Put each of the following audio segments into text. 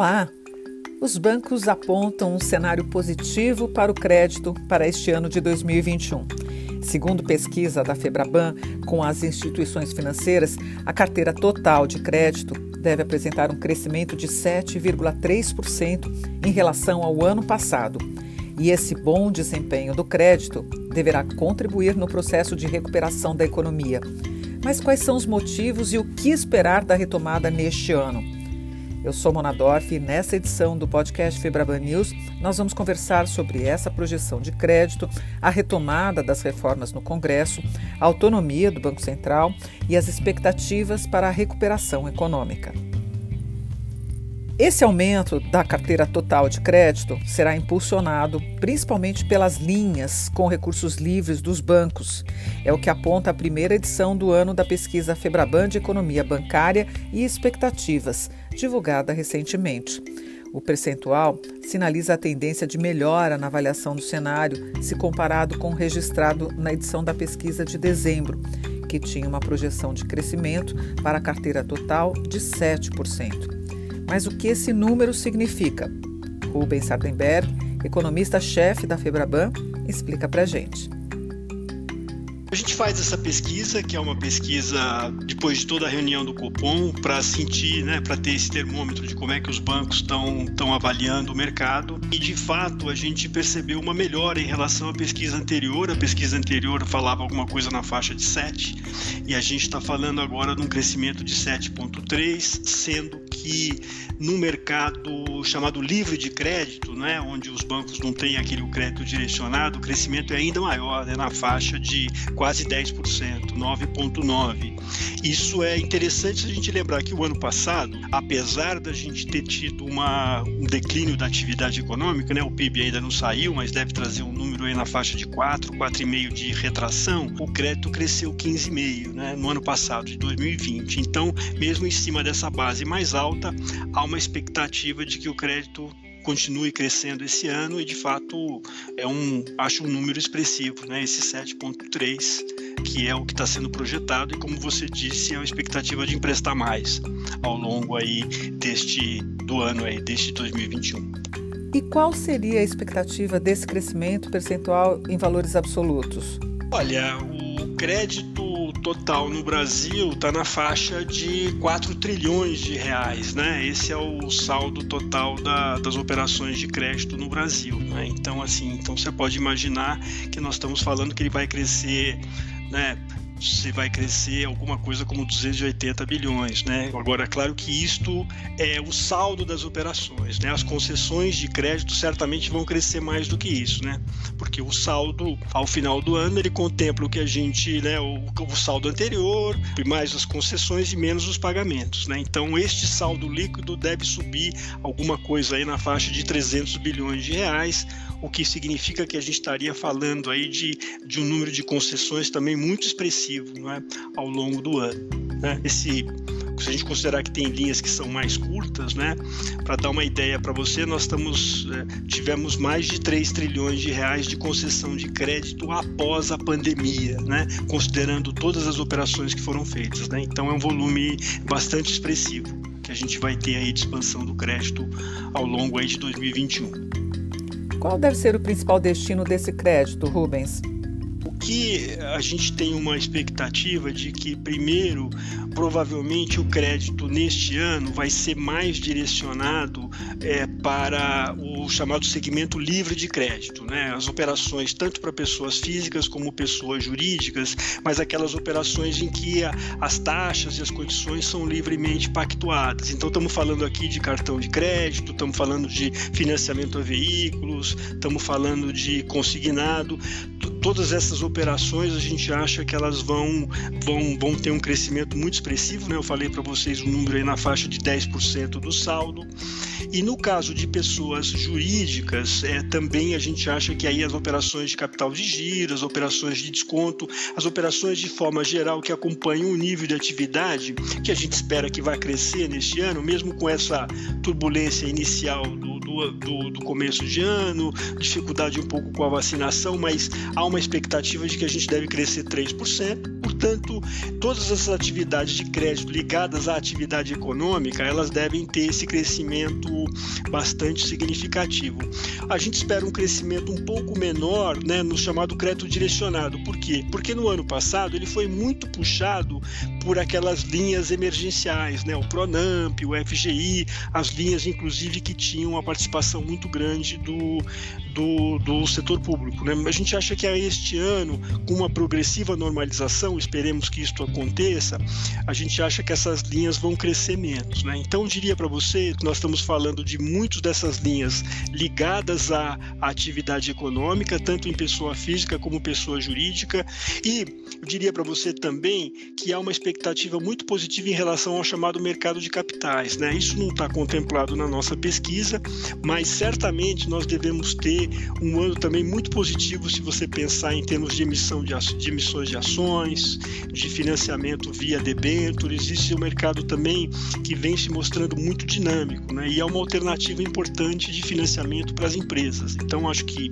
Olá! Os bancos apontam um cenário positivo para o crédito para este ano de 2021. Segundo pesquisa da Febraban com as instituições financeiras, a carteira total de crédito deve apresentar um crescimento de 7,3% em relação ao ano passado. E esse bom desempenho do crédito deverá contribuir no processo de recuperação da economia. Mas quais são os motivos e o que esperar da retomada neste ano? Eu sou Mona Dorf e nessa edição do podcast Febraban News nós vamos conversar sobre essa projeção de crédito, a retomada das reformas no Congresso, a autonomia do Banco Central e as expectativas para a recuperação econômica. Esse aumento da carteira total de crédito será impulsionado principalmente pelas linhas com recursos livres dos bancos. É o que aponta a primeira edição do ano da pesquisa Febraban de Economia Bancária e Expectativas, divulgada recentemente. O percentual sinaliza a tendência de melhora na avaliação do cenário se comparado com o registrado na edição da pesquisa de dezembro, que tinha uma projeção de crescimento para a carteira total de 7%. Mas o que esse número significa? Rubens Sardenberg, economista-chefe da Febraban, explica para gente. A gente faz essa pesquisa, que é uma pesquisa depois de toda a reunião do Copom, para sentir, né, para ter esse termômetro de como é que os bancos estão avaliando o mercado. E de fato a gente percebeu uma melhora em relação à pesquisa anterior. A pesquisa anterior falava alguma coisa na faixa de 7 e a gente está falando agora de um crescimento de 7,3, sendo que no mercado chamado livre de crédito, né, onde os bancos não têm aquele crédito direcionado, o crescimento é ainda maior, né, na faixa de quase 10%, 9,9%. Isso é interessante se a gente lembrar que o ano passado, apesar da gente ter tido uma, um declínio da atividade econômica, né, o PIB ainda não saiu, mas deve trazer um número aí na faixa de 4, 4,5% de retração, o crédito cresceu 15,5% né, no ano passado, de 2020. Então, mesmo em cima dessa base mais alta, há uma expectativa de que o crédito continue crescendo esse ano e de fato é um acho um número expressivo, né? Esse 7.3 que é o que está sendo projetado e como você disse é uma expectativa de emprestar mais ao longo aí deste do ano aí deste 2021. E qual seria a expectativa desse crescimento percentual em valores absolutos? Olha, o crédito total no Brasil está na faixa de 4 trilhões de reais, né? Esse é o saldo total da, das operações de crédito no Brasil, né? Então, assim, então você pode imaginar que nós estamos falando que ele vai crescer, né? Você vai crescer alguma coisa como 280 bilhões, né? Agora, claro que isto é o saldo das operações, né? As concessões de crédito certamente vão crescer mais do que isso, né? Porque o saldo ao final do ano ele contempla o que a gente, né? O, o saldo anterior, mais as concessões e menos os pagamentos, né? Então, este saldo líquido deve subir alguma coisa aí na faixa de 300 bilhões de reais o que significa que a gente estaria falando aí de, de um número de concessões também muito expressivo não é? ao longo do ano. Né? Esse, se a gente considerar que tem linhas que são mais curtas, né? para dar uma ideia para você, nós estamos, é, tivemos mais de 3 trilhões de reais de concessão de crédito após a pandemia, né? considerando todas as operações que foram feitas. Né? Então é um volume bastante expressivo que a gente vai ter aí de expansão do crédito ao longo aí de 2021. Qual deve ser o principal destino desse crédito, Rubens? O que a gente tem uma expectativa de que, primeiro, provavelmente o crédito neste ano vai ser mais direcionado é, para o chamado segmento livre de crédito, né? As operações tanto para pessoas físicas como pessoas jurídicas, mas aquelas operações em que a, as taxas e as condições são livremente pactuadas. Então estamos falando aqui de cartão de crédito, estamos falando de financiamento a veículos, estamos falando de consignado. Todas essas operações a gente acha que elas vão, vão, vão ter um crescimento muito expressivo, né? Eu falei para vocês um número aí na faixa de 10% do saldo. E no caso de pessoas jurídicas, é, também a gente acha que aí as operações de capital de giro, as operações de desconto, as operações de forma geral que acompanham o nível de atividade que a gente espera que vai crescer neste ano, mesmo com essa turbulência inicial do, do do, do, começo de ano, dificuldade um pouco com a vacinação, mas há uma expectativa de que a gente deve crescer 3%. Portanto, todas as atividades de crédito ligadas à atividade econômica, elas devem ter esse crescimento bastante significativo. A gente espera um crescimento um pouco menor né, no chamado crédito direcionado. Por quê? Porque no ano passado ele foi muito puxado por aquelas linhas emergenciais, né, o Pronamp, o FGI, as linhas inclusive que tinham uma participação muito grande do, do, do setor público. Né? A gente acha que este ano, com uma progressiva normalização, esperemos que isto aconteça, a gente acha que essas linhas vão crescer menos. Né? Então, eu diria para você que nós estamos falando de muitas dessas linhas ligadas à atividade econômica, tanto em pessoa física como pessoa jurídica, e eu diria para você também que há uma expectativa muito positiva em relação ao chamado mercado de capitais. Né? Isso não está contemplado na nossa pesquisa, mas certamente nós devemos ter um ano também muito positivo se você pensar em termos de emissão de, de emissões de ações, de financiamento via debêntures. Existe um mercado também que vem se mostrando muito dinâmico, né? E é uma alternativa importante de financiamento para as empresas. Então acho que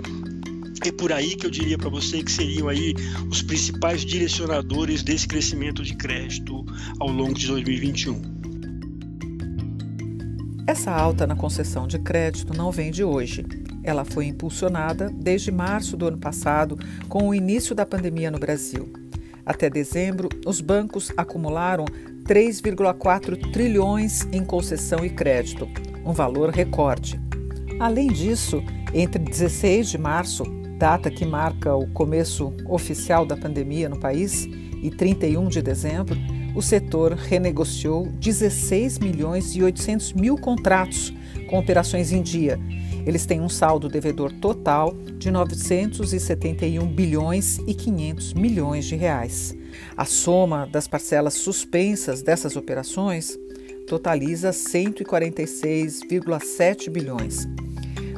é por aí que eu diria para você que seriam aí os principais direcionadores desse crescimento de crédito ao longo de 2021. Essa alta na concessão de crédito não vem de hoje. Ela foi impulsionada desde março do ano passado, com o início da pandemia no Brasil. Até dezembro, os bancos acumularam 3,4 trilhões em concessão e crédito, um valor recorde. Além disso, entre 16 de março, data que marca o começo oficial da pandemia no país, e 31 de dezembro, o setor renegociou 16 milhões e 800 mil contratos com operações em dia eles têm um saldo devedor total de 971 bilhões e 500 milhões de reais. A soma das parcelas suspensas dessas operações totaliza 146,7 bilhões.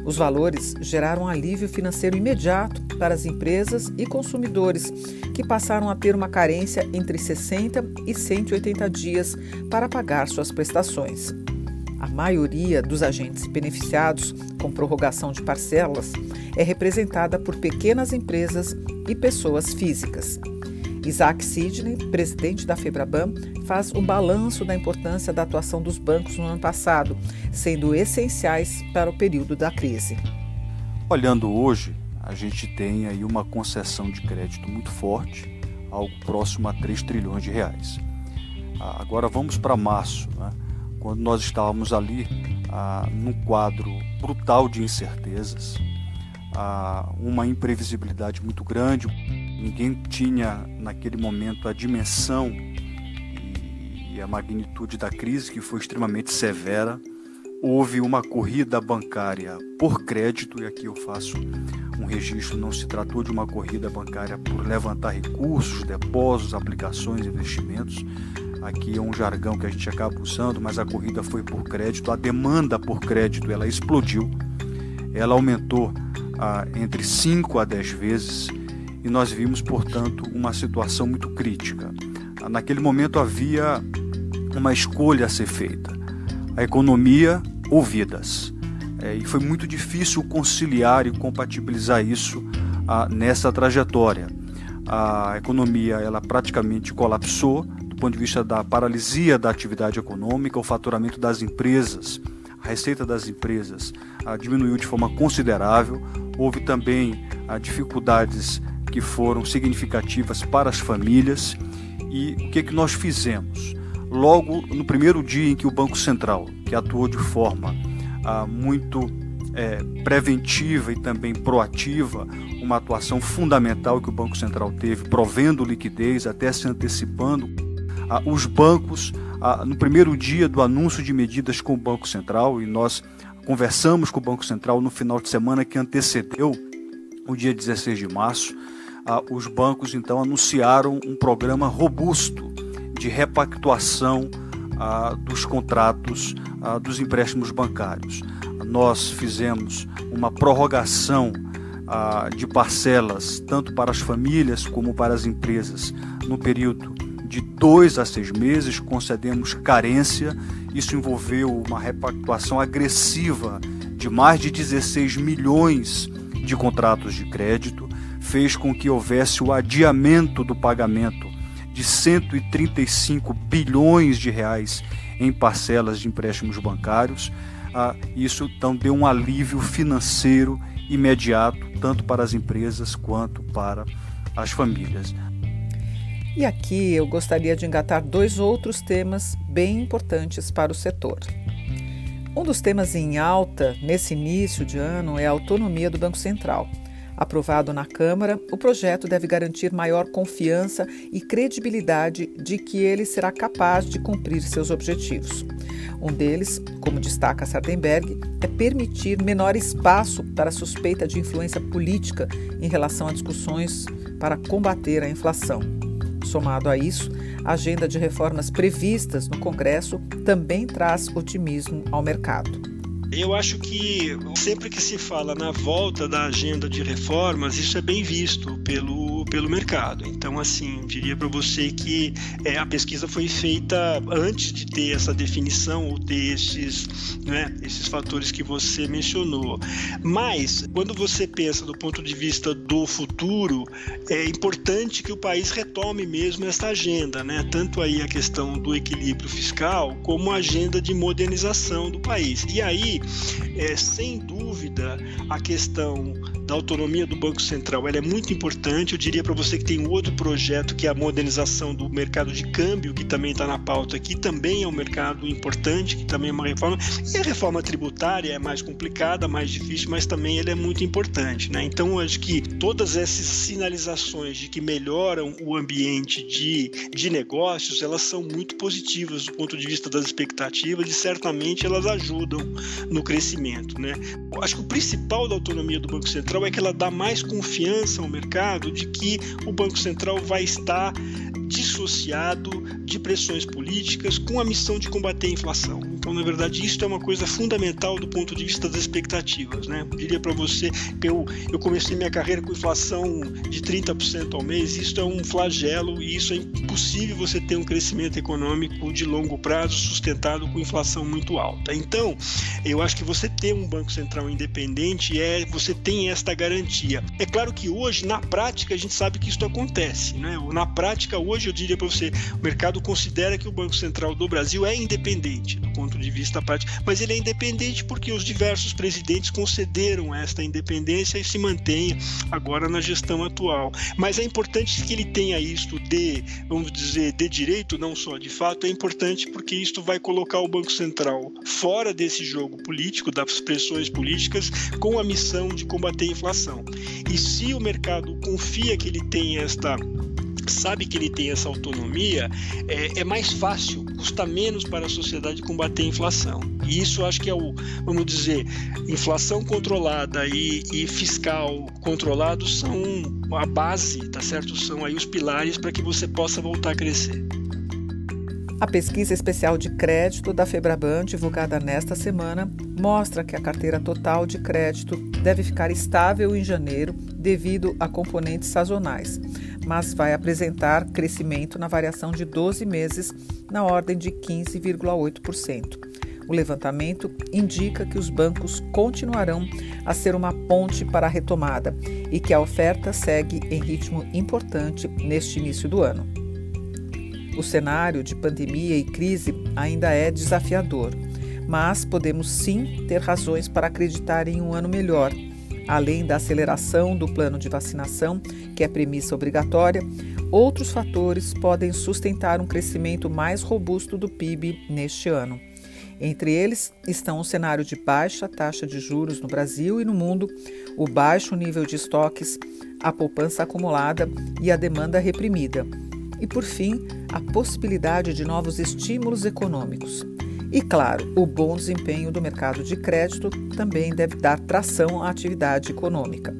Os valores geraram alívio financeiro imediato para as empresas e consumidores, que passaram a ter uma carência entre 60 e 180 dias para pagar suas prestações. A maioria dos agentes beneficiados com prorrogação de parcelas é representada por pequenas empresas e pessoas físicas. Isaac Sidney, presidente da Febraban, faz um balanço da importância da atuação dos bancos no ano passado, sendo essenciais para o período da crise. Olhando hoje, a gente tem aí uma concessão de crédito muito forte, algo próximo a 3 trilhões de reais. Ah, agora vamos para março. Né? Quando nós estávamos ali ah, num quadro brutal de incertezas, ah, uma imprevisibilidade muito grande, ninguém tinha naquele momento a dimensão e, e a magnitude da crise que foi extremamente severa. Houve uma corrida bancária por crédito, e aqui eu faço um registro: não se tratou de uma corrida bancária por levantar recursos, depósitos, aplicações, investimentos, Aqui é um jargão que a gente acaba usando, mas a corrida foi por crédito, a demanda por crédito ela explodiu, ela aumentou ah, entre 5 a 10 vezes e nós vimos, portanto, uma situação muito crítica. Naquele momento havia uma escolha a ser feita: a economia ou vidas. É, e foi muito difícil conciliar e compatibilizar isso ah, nessa trajetória. A economia ela praticamente colapsou, ponto de vista da paralisia da atividade econômica, o faturamento das empresas, a receita das empresas ah, diminuiu de forma considerável. Houve também ah, dificuldades que foram significativas para as famílias. E o que, que nós fizemos? Logo no primeiro dia em que o Banco Central, que atuou de forma ah, muito é, preventiva e também proativa, uma atuação fundamental que o Banco Central teve, provendo liquidez, até se antecipando ah, os bancos, ah, no primeiro dia do anúncio de medidas com o Banco Central, e nós conversamos com o Banco Central no final de semana que antecedeu o dia 16 de março, ah, os bancos então anunciaram um programa robusto de repactuação dos contratos dos empréstimos bancários. Nós fizemos uma prorrogação de parcelas, tanto para as famílias como para as empresas, no período de dois a seis meses, concedemos carência. Isso envolveu uma repactuação agressiva de mais de 16 milhões de contratos de crédito, fez com que houvesse o adiamento do pagamento de 135 bilhões de reais em parcelas de empréstimos bancários. Ah, isso então deu um alívio financeiro imediato, tanto para as empresas quanto para as famílias. E aqui eu gostaria de engatar dois outros temas bem importantes para o setor. Um dos temas em alta nesse início de ano é a autonomia do Banco Central. Aprovado na Câmara, o projeto deve garantir maior confiança e credibilidade de que ele será capaz de cumprir seus objetivos. Um deles, como destaca Sardenberg, é permitir menor espaço para suspeita de influência política em relação a discussões para combater a inflação. Somado a isso, a agenda de reformas previstas no Congresso também traz otimismo ao mercado. Eu acho que sempre que se fala na volta da agenda de reformas, isso é bem visto pelo, pelo mercado. Então, assim, diria para você que é, a pesquisa foi feita antes de ter essa definição ou ter esses, né, esses fatores que você mencionou. Mas, quando você pensa do ponto de vista do futuro, é importante que o país retome mesmo essa agenda, né? Tanto aí a questão do equilíbrio fiscal, como a agenda de modernização do país. E aí, é, sem dúvida, a questão da autonomia do Banco Central ela é muito importante. Eu diria para você que tem um outro projeto que é a modernização do mercado de câmbio, que também está na pauta aqui, também é um mercado importante, que também é uma reforma. E a reforma tributária é mais complicada, mais difícil, mas também ele é muito importante. Né? Então, acho que todas essas sinalizações de que melhoram o ambiente de, de negócios, elas são muito positivas do ponto de vista das expectativas e certamente elas ajudam no crescimento. Né? Acho que o principal da autonomia do Banco Central é que ela dá mais confiança ao mercado de que o Banco Central vai estar dissociado de pressões políticas com a missão de combater a inflação. Então, na verdade, isso é uma coisa fundamental do ponto de vista das expectativas. Né? Eu diria para você que eu, eu comecei minha carreira com inflação de 30% ao mês, isso é um flagelo e isso é impossível você ter um crescimento econômico de longo prazo sustentado com inflação muito alta. Então, eu acho que você ter um Banco Central independente é você tem esta garantia. É claro que hoje, na prática, a gente sabe que isso acontece. Né? Na prática, hoje, eu diria para você, o mercado considera que o Banco Central do Brasil é independente do ponto de vista prático, mas ele é independente porque os diversos presidentes concederam esta independência e se mantém agora na gestão atual. Mas é importante que ele tenha isto de, vamos dizer, de direito, não só de fato, é importante porque isto vai colocar o Banco Central fora desse jogo político, das pressões políticas, com a missão de combater a inflação. E se o mercado confia que ele tem esta sabe que ele tem essa autonomia, é, é, mais fácil, custa menos para a sociedade combater a inflação. E isso acho que é o, vamos dizer, inflação controlada e, e fiscal controlado são a base, tá certo? São aí os pilares para que você possa voltar a crescer. A pesquisa especial de crédito da Febraban, divulgada nesta semana, mostra que a carteira total de crédito deve ficar estável em janeiro devido a componentes sazonais mas vai apresentar crescimento na variação de 12 meses, na ordem de 15,8%. O levantamento indica que os bancos continuarão a ser uma ponte para a retomada e que a oferta segue em ritmo importante neste início do ano. O cenário de pandemia e crise ainda é desafiador, mas podemos sim ter razões para acreditar em um ano melhor Além da aceleração do plano de vacinação, que é premissa obrigatória, outros fatores podem sustentar um crescimento mais robusto do PIB neste ano. Entre eles estão o cenário de baixa taxa de juros no Brasil e no mundo, o baixo nível de estoques, a poupança acumulada e a demanda reprimida. E, por fim, a possibilidade de novos estímulos econômicos. E, claro, o bom desempenho do mercado de crédito também deve dar tração à atividade econômica.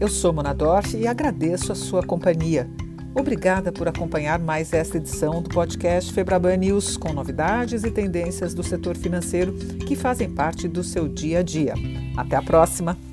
Eu sou Mona Dorf e agradeço a sua companhia. Obrigada por acompanhar mais esta edição do podcast Febraban News, com novidades e tendências do setor financeiro que fazem parte do seu dia a dia. Até a próxima!